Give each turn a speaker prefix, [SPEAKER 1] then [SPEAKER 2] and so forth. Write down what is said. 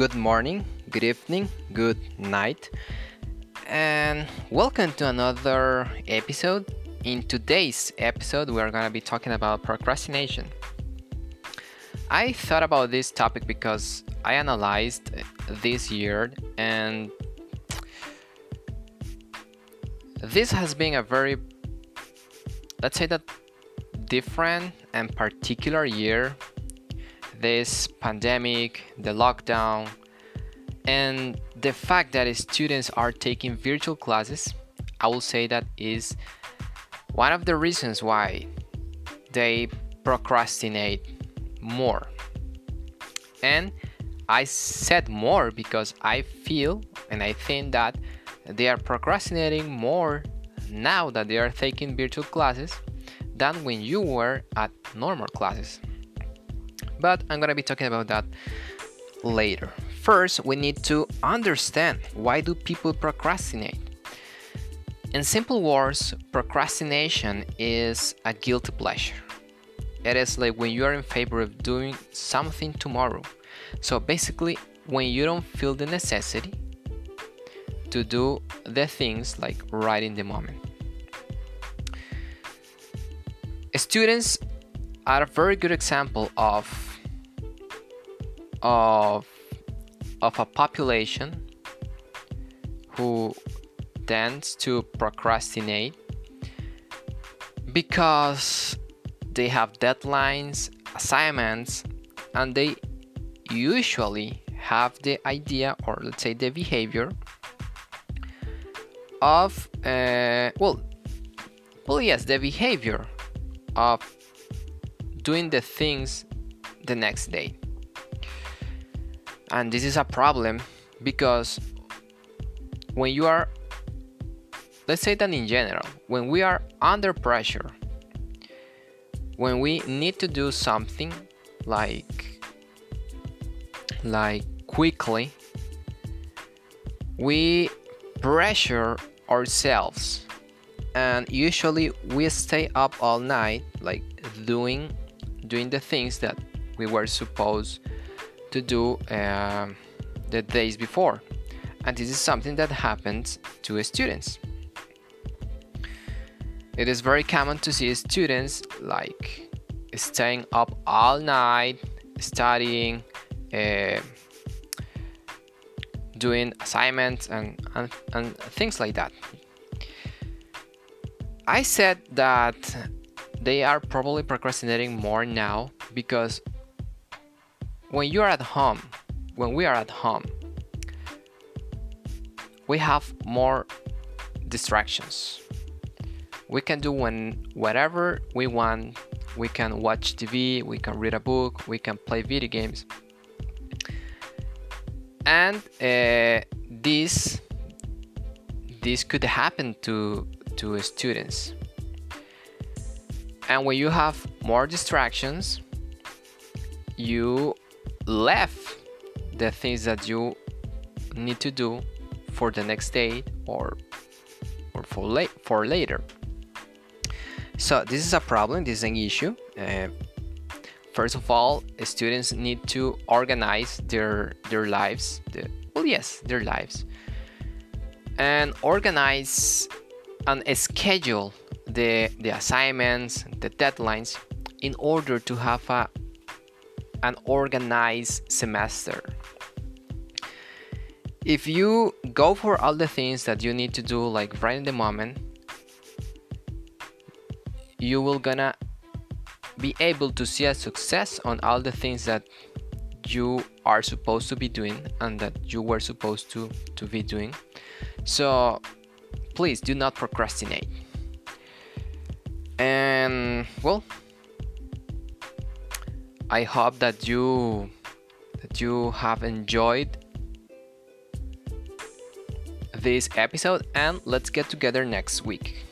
[SPEAKER 1] good morning, good evening, good night, and welcome to another episode. In today's episode, we are going to be talking about procrastination. I thought about this topic because I analyzed this year and this has been a very, let's say that different and particular year this pandemic, the lockdown, and the fact that students are taking virtual classes, I will say that is one of the reasons why they procrastinate more. And I said more because I feel and I think that they are procrastinating more now that they are taking virtual classes than when you were at normal classes but I'm gonna be talking about that later. First, we need to understand why do people procrastinate. In simple words, procrastination is a guilty pleasure. It is like when you are in favor of doing something tomorrow. So basically, when you don't feel the necessity to do the things like right in the moment. Students are a very good example of of of a population who tends to procrastinate because they have deadlines, assignments, and they usually have the idea or let's say the behavior of uh, well well yes the behavior of doing the things the next day and this is a problem because when you are let's say that in general when we are under pressure when we need to do something like like quickly we pressure ourselves. And usually we stay up all night like doing doing the things that we were supposed to do uh, the days before. And this is something that happens to students. It is very common to see students like staying up all night, studying, uh, doing assignments, and, and, and things like that. I said that they are probably procrastinating more now because when you're at home, when we are at home, we have more distractions. We can do when whatever we want. We can watch TV, we can read a book, we can play video games. And uh, this this could happen to to students. And when you have more distractions, you left the things that you need to do for the next day or or for late for later. So this is a problem this is an issue. Uh, first of all students need to organize their their lives the, well yes their lives and organize and schedule the the assignments the deadlines in order to have a an organized semester. If you go for all the things that you need to do like right in the moment, you will gonna be able to see a success on all the things that you are supposed to be doing and that you were supposed to to be doing. So please do not procrastinate. And well, I hope that you that you have enjoyed this episode and let's get together next week.